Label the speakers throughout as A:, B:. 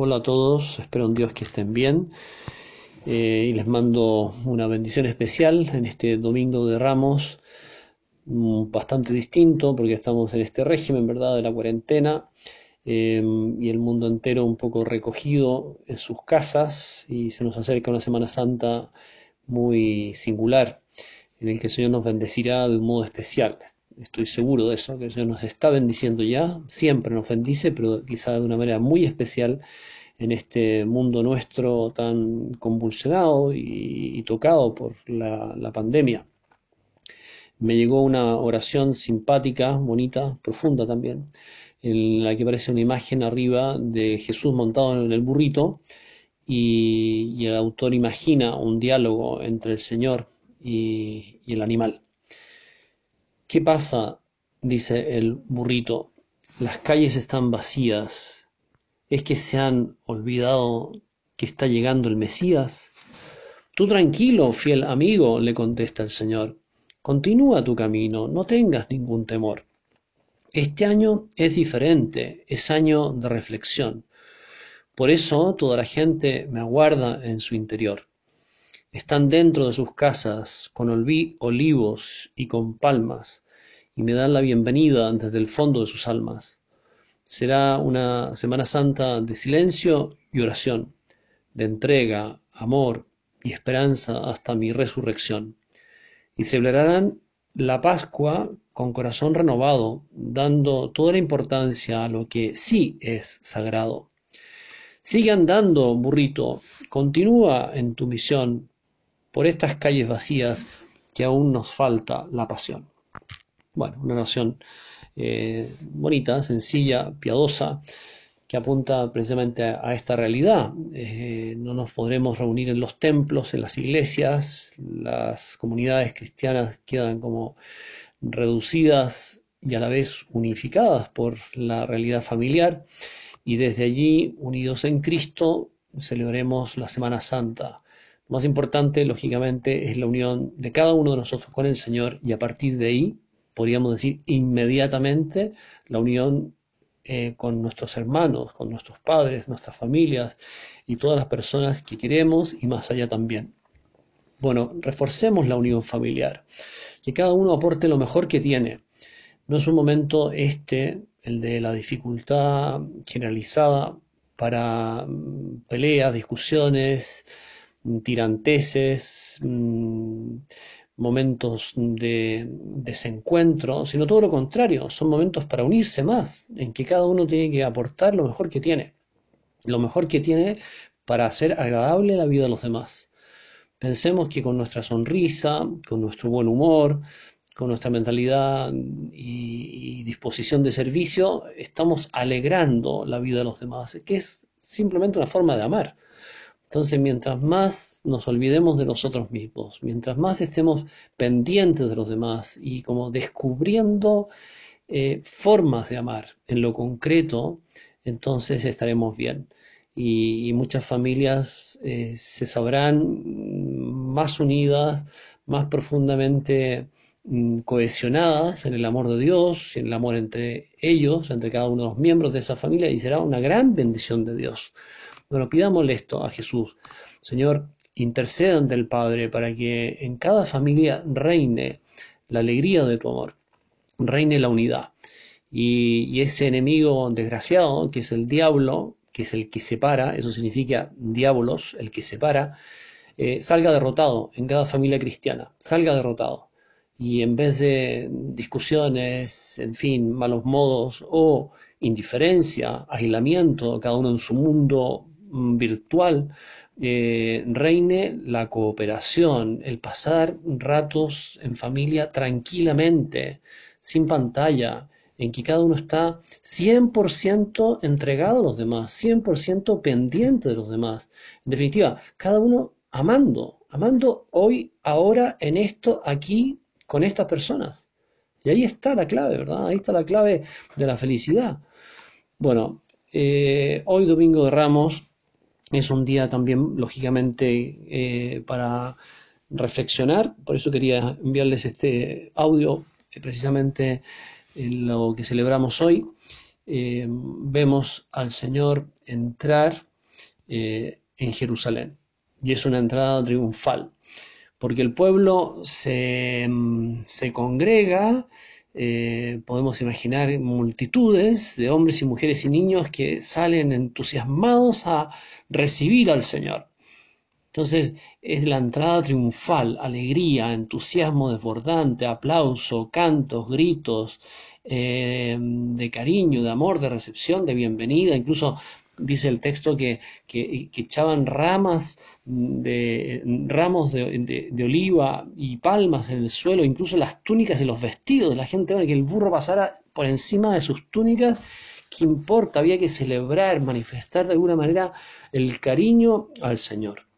A: Hola a todos, espero en Dios que estén bien eh, y les mando una bendición especial en este domingo de Ramos, mm, bastante distinto porque estamos en este régimen, ¿verdad?, de la cuarentena eh, y el mundo entero un poco recogido en sus casas y se nos acerca una Semana Santa muy singular en el que el Señor nos bendecirá de un modo especial estoy seguro de eso, que Señor nos está bendiciendo ya, siempre nos bendice, pero quizá de una manera muy especial en este mundo nuestro tan convulsionado y, tocado por la, pandemia. Me llegó una oración simpática, bonita, profunda también, en la que aparece una imagen arriba de Jesús montado en el burrito y, el autor imagina un diálogo entre el Señor y el animal. ¿Qué pasa? dice el burrito. Las calles están vacías. ¿Es que se han olvidado que está llegando el Mesías? Tú tranquilo, fiel amigo, le contesta el Señor. Continúa tu camino, no tengas ningún temor. Este año es diferente, es año de reflexión. Por eso toda la gente me aguarda en su interior. Están dentro de sus casas con olivos y con palmas, y me dan la bienvenida desde el fondo de sus almas. Será una Semana Santa de silencio y oración, de entrega, amor y esperanza hasta mi resurrección. Y celebrarán la Pascua con corazón renovado, dando toda la importancia a lo que sí es sagrado. Sigue andando, burrito, continúa en tu misión, por estas calles vacías que aún nos falta la pasión. Bueno, una noción eh, bonita, sencilla, piadosa, que apunta precisamente a, esta realidad. Eh, no nos podremos reunir en los templos, en las iglesias, las comunidades cristianas quedan como reducidas y a la vez unificadas por la realidad familiar y desde allí, unidos en Cristo, celebremos la Semana Santa, más importante, lógicamente, es la unión de cada uno de nosotros con el Señor y a partir de ahí, podríamos decir inmediatamente, la unión eh, con nuestros hermanos, con nuestros padres, nuestras familias y todas las personas que queremos y más allá también. Bueno, reforcemos la unión familiar, que cada uno aporte lo mejor que tiene. No es un momento este, el de la dificultad generalizada para mm, peleas, discusiones, tiranteses, mm, momentos de desencuentro, sino todo lo contrario, son momentos para unirse más, en que cada uno tiene que aportar lo mejor que tiene, lo mejor que tiene para hacer agradable la vida de los demás. Pensemos que con nuestra sonrisa, con nuestro buen humor, con nuestra mentalidad y, y disposición de servicio, estamos alegrando la vida de los demás, que es simplemente una forma de amar. Entonces, mientras más nos olvidemos de nosotros mismos, mientras más estemos pendientes de los demás y como descubriendo eh, formas de amar en lo concreto, entonces estaremos bien. Y, muchas familias eh, se sabrán más unidas, más profundamente mm, cohesionadas en el amor de Dios, en el amor entre ellos, entre cada uno de los miembros de esa familia, y será una gran bendición de Dios. Bueno, pidámosle esto a Jesús. Señor, interceda ante el Padre para que en cada familia reine la alegría de tu amor, reine la unidad. Y, ese enemigo desgraciado, que es el diablo, que es el que separa, eso significa diablos, el que separa, eh, salga derrotado en cada familia cristiana, salga derrotado. Y en vez de discusiones, en fin, malos modos o indiferencia, aislamiento, cada uno en su mundo virtual eh, reine la cooperación, el pasar ratos en familia tranquilamente, sin pantalla, en que cada uno está 100% entregado a los demás, 100% pendiente de los demás. En definitiva, cada uno amando, amando hoy, ahora, en esto, aquí, con estas personas. Y ahí está la clave, ¿verdad? Ahí está la clave de la felicidad. Bueno, eh, hoy domingo de Ramos es un día también, lógicamente, eh, para reflexionar. Por eso quería enviarles este audio, eh, precisamente en lo que celebramos hoy. Eh, vemos al Señor entrar en Jerusalén. Y es una entrada triunfal, porque el pueblo se, mm, se congrega, eh, podemos imaginar multitudes de hombres y mujeres y niños que salen entusiasmados a recibir al Señor. Entonces es la entrada triunfal, alegría, entusiasmo desbordante, aplauso, cantos, gritos eh, de cariño, de amor, de recepción, de bienvenida. Incluso dice el texto que, que, echaban ramas de, ramos de, de, oliva y palmas en el suelo, incluso las túnicas y los vestidos de la gente, que el burro pasara por encima de sus túnicas. ¿Qué importa? Había que celebrar, manifestar de alguna manera el cariño al Señor.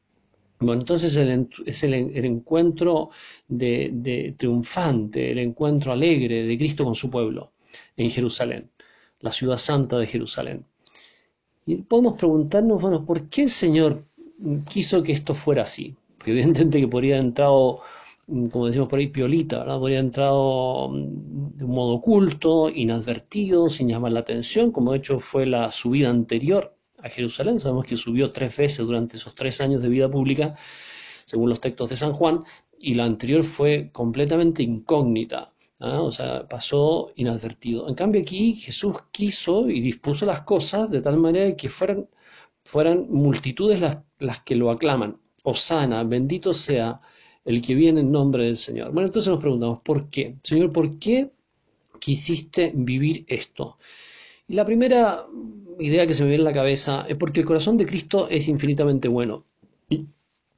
A: Bueno, entonces es el, encuentro de, triunfante, el encuentro alegre de Cristo con su pueblo en Jerusalén, la ciudad santa de Jerusalén. Y podemos preguntarnos, bueno, ¿por qué el Señor quiso que esto fuera así? Porque evidentemente que podría haber entrado, como decimos por ahí, piolita. Podría haber entrado de un modo oculto, inadvertido, sin llamar la atención, como de hecho fue la subida anterior a Jerusalén. Sabemos que subió tres veces durante esos tres años de vida pública, según los textos de San Juan, y la anterior fue completamente incógnita. ¿Ah? O sea, pasó inadvertido. En cambio aquí Jesús quiso y dispuso las cosas de tal manera que fueran, fueran multitudes las, las que lo aclaman. Osana, bendito sea el que viene en nombre del Señor. Bueno, entonces nos preguntamos, ¿por qué? Señor, ¿por qué quisiste vivir esto? Y la primera idea que se me viene en la cabeza es porque el corazón de Cristo es infinitamente bueno y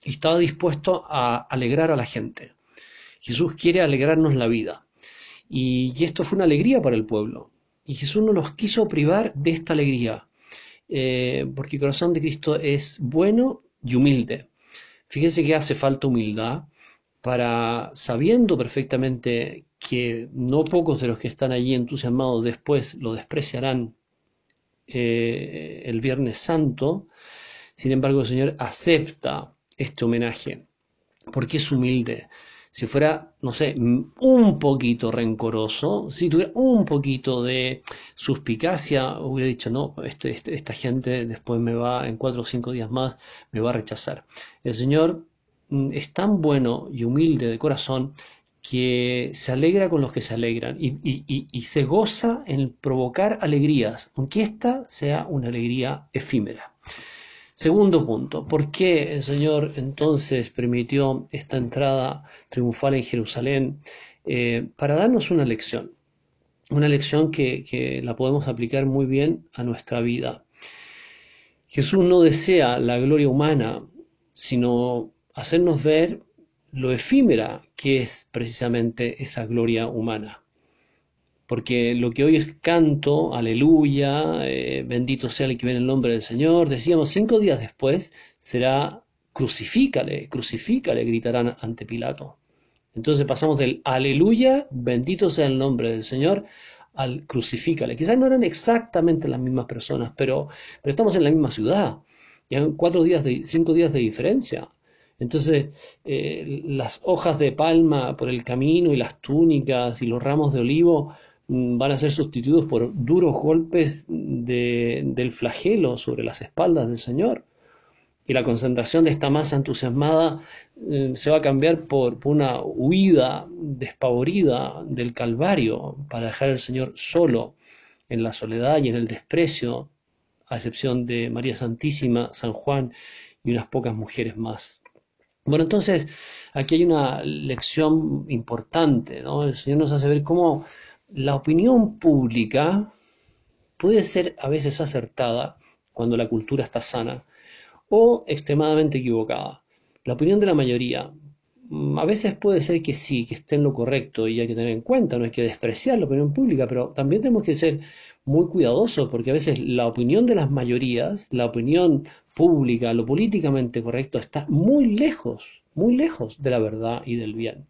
A: está dispuesto a alegrar a la gente. Jesús quiere alegrarnos la vida. Y, esto fue una alegría para el pueblo. Y Jesús no los quiso privar de esta alegría, eh, porque el corazón de Cristo es bueno y humilde. Fíjense que hace falta humildad para, sabiendo perfectamente que no pocos de los que están allí entusiasmados después lo despreciarán eh, el Viernes Santo, sin embargo el Señor acepta este homenaje, porque es humilde. Si fuera, no sé, un poquito rencoroso, si tuviera un poquito de suspicacia, hubiera dicho, no, este, este, esta gente después me va, en cuatro o cinco días más, me va a rechazar. El Señor mm, es tan bueno y humilde de corazón que se alegra con los que se alegran y, se goza en provocar alegrías, aunque esta sea una alegría efímera. Segundo punto, ¿por qué el Señor entonces permitió esta entrada triunfal en Jerusalén? Eh, para darnos una lección, una lección que, que la podemos aplicar muy bien a nuestra vida. Jesús no desea la gloria humana, sino hacernos ver lo efímera que es precisamente esa gloria humana. Porque lo que hoy es canto, aleluya, eh, bendito sea el que viene el nombre del Señor, decíamos cinco días después será crucifícale, crucifícale, gritarán ante Pilato. Entonces pasamos del aleluya, bendito sea el nombre del Señor, al crucifícale. Quizás no eran exactamente las mismas personas, pero, pero estamos en la misma ciudad. Y hay cuatro días de, cinco días de diferencia. Entonces, eh, las hojas de palma por el camino y las túnicas y los ramos de olivo van a ser sustituidos por duros golpes del flagelo sobre las espaldas del Señor. Y la concentración de esta masa entusiasmada eh, se va a cambiar por, por, una huida despavorida del Calvario para dejar al Señor solo en la soledad y en el desprecio, a excepción de María Santísima, San Juan y unas pocas mujeres más. Bueno, entonces aquí hay una lección importante, ¿no? El Señor nos hace ver cómo la opinión pública puede ser a veces acertada cuando la cultura está sana o extremadamente equivocada. La opinión de la mayoría mm, a veces puede ser que sí, que esté en lo correcto y hay que tener en cuenta, no hay que despreciar la opinión pública, pero también tenemos que ser muy cuidadosos porque a veces la opinión de las mayorías, la opinión pública, lo políticamente correcto, está muy lejos, muy lejos de la verdad y del bien.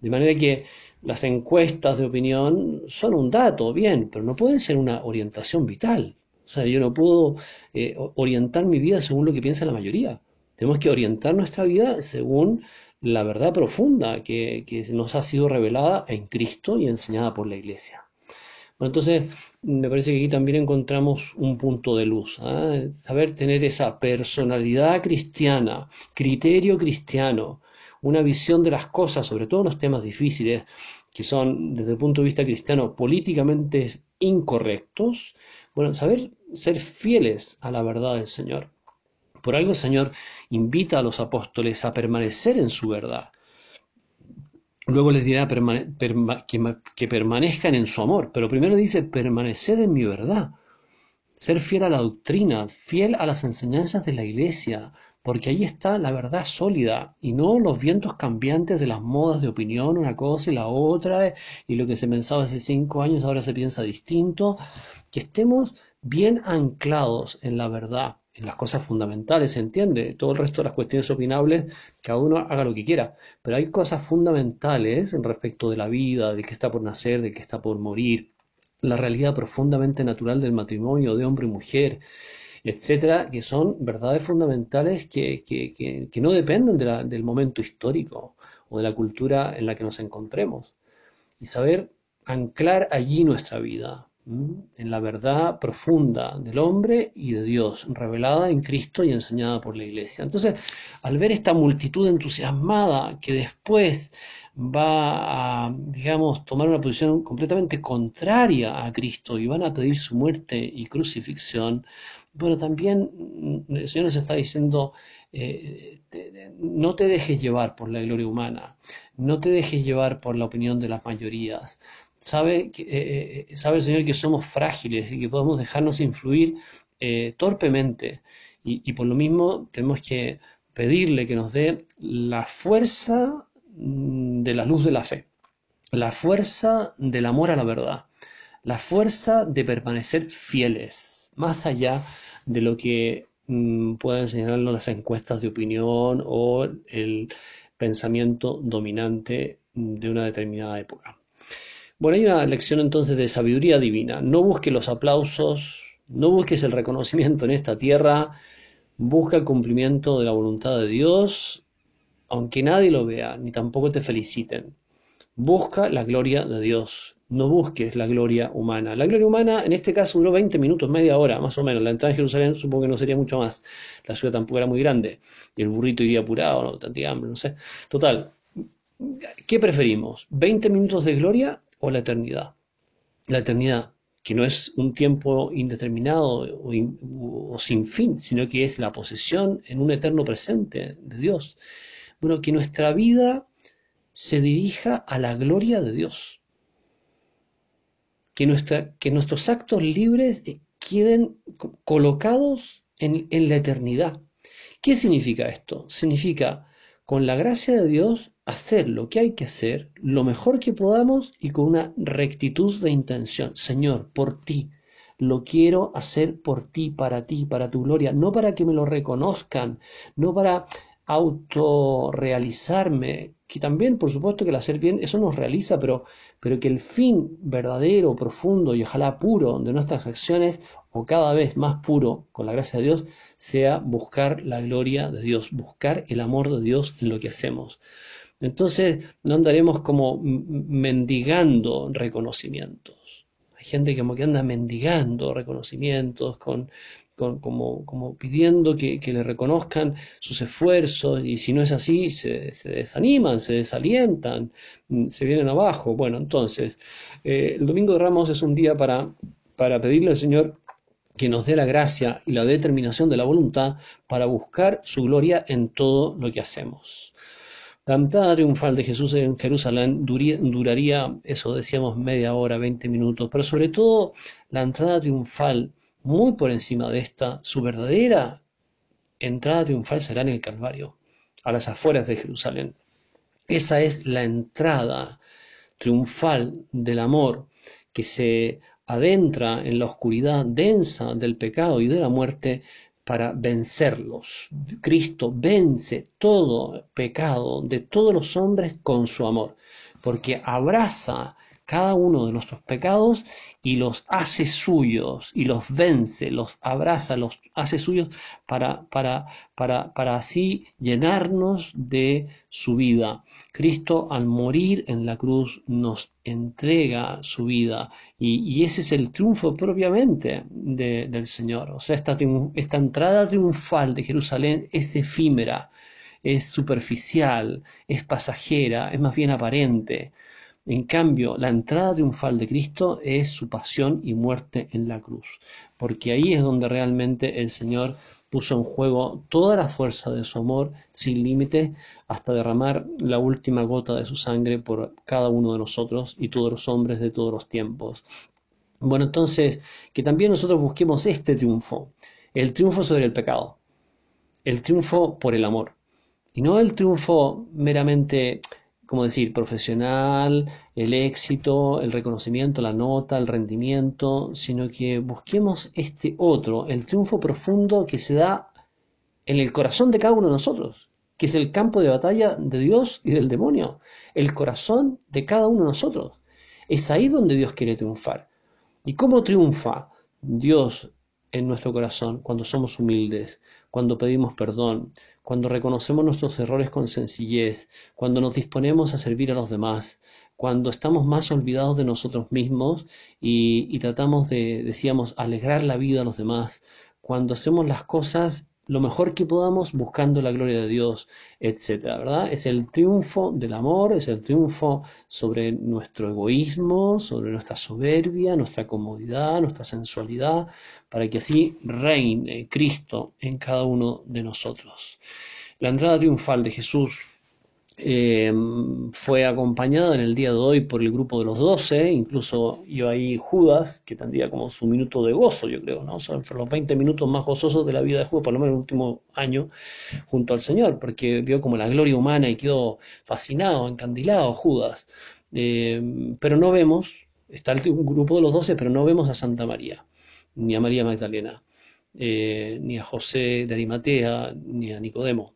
A: De manera que las encuestas de opinión son un dato, bien, pero no pueden ser una orientación vital. O sea, yo no puedo eh, orientar mi vida según lo que piensa la mayoría. Tenemos que orientar nuestra vida según la verdad profunda que, que nos ha sido revelada en Cristo y enseñada por la Iglesia. Bueno, entonces me parece que aquí también encontramos un punto de luz. ¿ah? Saber tener esa personalidad cristiana, criterio cristiano, una visión de las cosas, sobre todo los temas difíciles, que son desde el punto de vista cristiano políticamente incorrectos, bueno, saber ser fieles a la verdad del Señor. Por algo el Señor invita a los apóstoles a permanecer en su verdad. Luego les dirá que, permanezcan en su amor, pero primero dice permanecer en mi verdad, ser fiel a la doctrina, fiel a las enseñanzas de la iglesia, porque ahí está la verdad sólida y no los vientos cambiantes de las modas de opinión, una cosa y la otra, y lo que se pensaba hace cinco años ahora se piensa distinto, que estemos bien anclados en la verdad, en las cosas fundamentales, ¿se entiende? Todo el resto de las cuestiones opinables, cada uno haga lo que quiera, pero hay cosas fundamentales en respecto de la vida, de que está por nacer, de que está por morir, la realidad profundamente natural del matrimonio de hombre y mujer, etcétera, que son verdades fundamentales que, que, no dependen del momento histórico o de la cultura en la que nos encontremos. Y saber anclar allí nuestra vida, en la verdad profunda del hombre y de Dios, revelada en Cristo y enseñada por la Iglesia. Entonces, al ver esta multitud entusiasmada que después va a, digamos, tomar una posición completamente contraria a Cristo y van a pedir su muerte y crucifixión, bueno, también mm, el Señor nos está diciendo, eh, no te dejes llevar por la gloria humana, no te dejes llevar por la opinión de las mayorías, sabe, eh, eh, sabe el Señor que somos frágiles y que podemos dejarnos influir torpemente. Y, por lo mismo tenemos que pedirle que nos dé la fuerza mm, de la luz de la fe, la fuerza del amor a la verdad, la fuerza de permanecer fieles, más allá de lo que mm, puedan las encuestas de opinión o el pensamiento dominante de una determinada época. Bueno, hay una lección entonces de sabiduría divina. No busques los aplausos, no busques el reconocimiento en esta tierra, busca el cumplimiento de la voluntad de Dios, aunque nadie lo vea, ni tampoco te feliciten. Busca la gloria de Dios, no busques la gloria humana. La gloria humana en este caso duró 20 minutos, media hora más o menos. La entrada en Jerusalén supongo que no sería mucho más. La ciudad tampoco era muy grande y el burrito iría apurado, no tendría hambre, no sé. Total, ¿qué preferimos? ¿20 minutos de gloria o la eternidad. La eternidad, que no es un tiempo indeterminado o, sin fin, sino que es la posesión en un eterno presente de Dios. Bueno, que nuestra vida se dirija a la gloria de Dios. Que, nuestra, que nuestros actos libres queden colocados en, en la eternidad. ¿Qué significa esto? Significa, con la gracia de Dios, hacer lo que hay que hacer lo mejor que podamos y con una rectitud de intención. Señor, por ti, lo quiero hacer por ti, para ti, para tu gloria, no para que me lo reconozcan, no para autorrealizarme, que también por supuesto que el hacer bien eso nos realiza, pero, pero que el fin verdadero, profundo y ojalá puro de nuestras acciones, o cada vez más puro con la gracia de Dios, sea buscar la gloria de Dios, buscar el amor de Dios en lo que hacemos. Entonces no andaremos como mendigando reconocimientos. Hay gente como que anda mendigando reconocimientos, con, como, pidiendo que, le reconozcan sus esfuerzos y si no es así se, desaniman, se desalientan, mm, se vienen abajo. Bueno, entonces eh, el Domingo de Ramos es un día para, para pedirle al Señor que nos dé la gracia y la determinación de la voluntad para buscar su gloria en todo lo que hacemos. La entrada triunfal de Jesús en Jerusalén duraría, eso decíamos, media hora, 20 minutos, pero sobre todo la entrada triunfal, muy por encima de esta, su verdadera entrada triunfal será en el Calvario, a las afueras de Jerusalén. Esa es la entrada triunfal del amor que se adentra en la oscuridad densa del pecado y de la muerte para vencerlos. Cristo vence todo pecado de todos los hombres con su amor, porque abraza cada uno de nuestros pecados y los hace suyos y los vence, los abraza, los hace suyos para, para, para, para así llenarnos de su vida. Cristo al morir en la cruz nos entrega su vida y, ese es el triunfo propiamente del Señor. O sea, esta, esta entrada triunfal de Jerusalén es efímera, es superficial, es pasajera, es más bien aparente. En cambio, la entrada triunfal de Cristo es su pasión y muerte en la cruz, porque ahí es donde realmente el Señor puso en juego toda la fuerza de su amor sin límite hasta derramar la última gota de su sangre por cada uno de nosotros y todos los hombres de todos los tiempos. Bueno, entonces, que también nosotros busquemos este triunfo, el triunfo sobre el pecado, el triunfo por el amor, y no el triunfo meramente como decir, profesional, el éxito, el reconocimiento, la nota, el rendimiento, sino que busquemos este otro, el triunfo profundo que se da en el corazón de cada uno de nosotros, que es el campo de batalla de Dios y del demonio, el corazón de cada uno de nosotros. Es ahí donde Dios quiere triunfar. ¿Y cómo triunfa Dios en nuestro corazón cuando somos humildes, cuando pedimos perdón, cuando reconocemos nuestros errores con sencillez, cuando nos disponemos a servir a los demás, cuando estamos más olvidados de nosotros mismos y, tratamos de, decíamos, alegrar la vida a los demás, cuando hacemos las cosas lo mejor que podamos buscando la gloria de Dios, etcétera, ¿verdad? Es el triunfo del amor, es el triunfo sobre nuestro egoísmo, sobre nuestra soberbia, nuestra comodidad, nuestra sensualidad, para que así reine Cristo en cada uno de nosotros. La entrada triunfal de Jesús eh, fue acompañada en el día de hoy por el grupo de los doce, incluso iba ahí Judas, que tendría como su minuto de gozo, yo creo, ¿no? Son los 20 minutos más gozosos de la vida de Judas, por lo menos el último año, junto al Señor, porque vio como la gloria humana y quedó fascinado, encandilado Judas. Eh, pero no vemos, está el grupo de los doce, pero no vemos a Santa María ni a María Magdalena, eh, ni a José de Arimatea, ni a Nicodemo.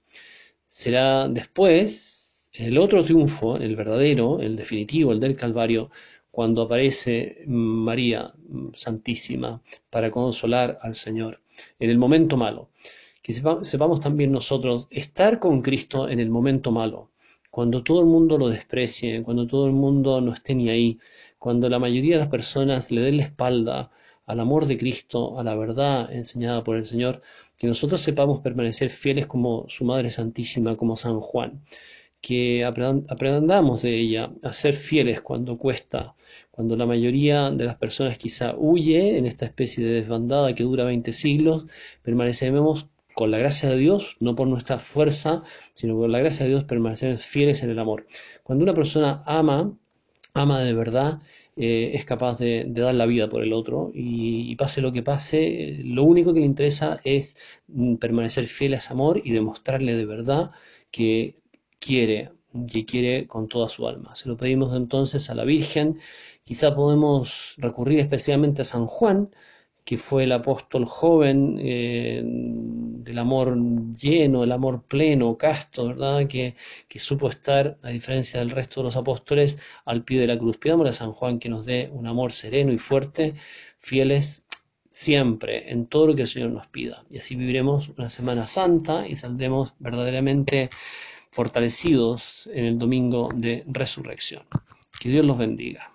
A: Será después el otro triunfo, el verdadero, el definitivo, el del Calvario, cuando aparece María Santísima para consolar al Señor en el momento malo. Que sepamos también nosotros estar con Cristo en el momento malo, cuando todo el mundo lo desprecie, cuando todo el mundo no esté ni ahí, cuando la mayoría de las personas le den la espalda al amor de Cristo, a la verdad enseñada por el Señor, que nosotros sepamos permanecer fieles como su Madre Santísima, como San Juan, que aprendamos de ella a ser fieles cuando cuesta, cuando la mayoría de las personas quizá huye en esta especie de desbandada que dura 20 siglos, permanecemos con la gracia de Dios, no por nuestra fuerza, sino por la gracia de Dios permanecemos fieles en el amor. Cuando una persona ama, ama de verdad, eh, es capaz de, dar la vida por el otro y, pase lo que pase, lo único que le interesa es mm, permanecer fiel a ese amor y demostrarle de verdad que quiere, que quiere con toda su alma. Se lo pedimos entonces a la Virgen, quizá podemos recurrir especialmente a San Juan, que fue el apóstol joven eh, del amor lleno, el amor pleno, casto, ¿verdad? Que, que, supo estar, a diferencia del resto de los apóstoles, al pie de la cruz. Pidámosle a San Juan que nos dé un amor sereno y fuerte, fieles siempre en todo lo que el Señor nos pida. Y así viviremos una Semana Santa y saldremos verdaderamente fortalecidos en el domingo de resurrección. Que Dios los bendiga.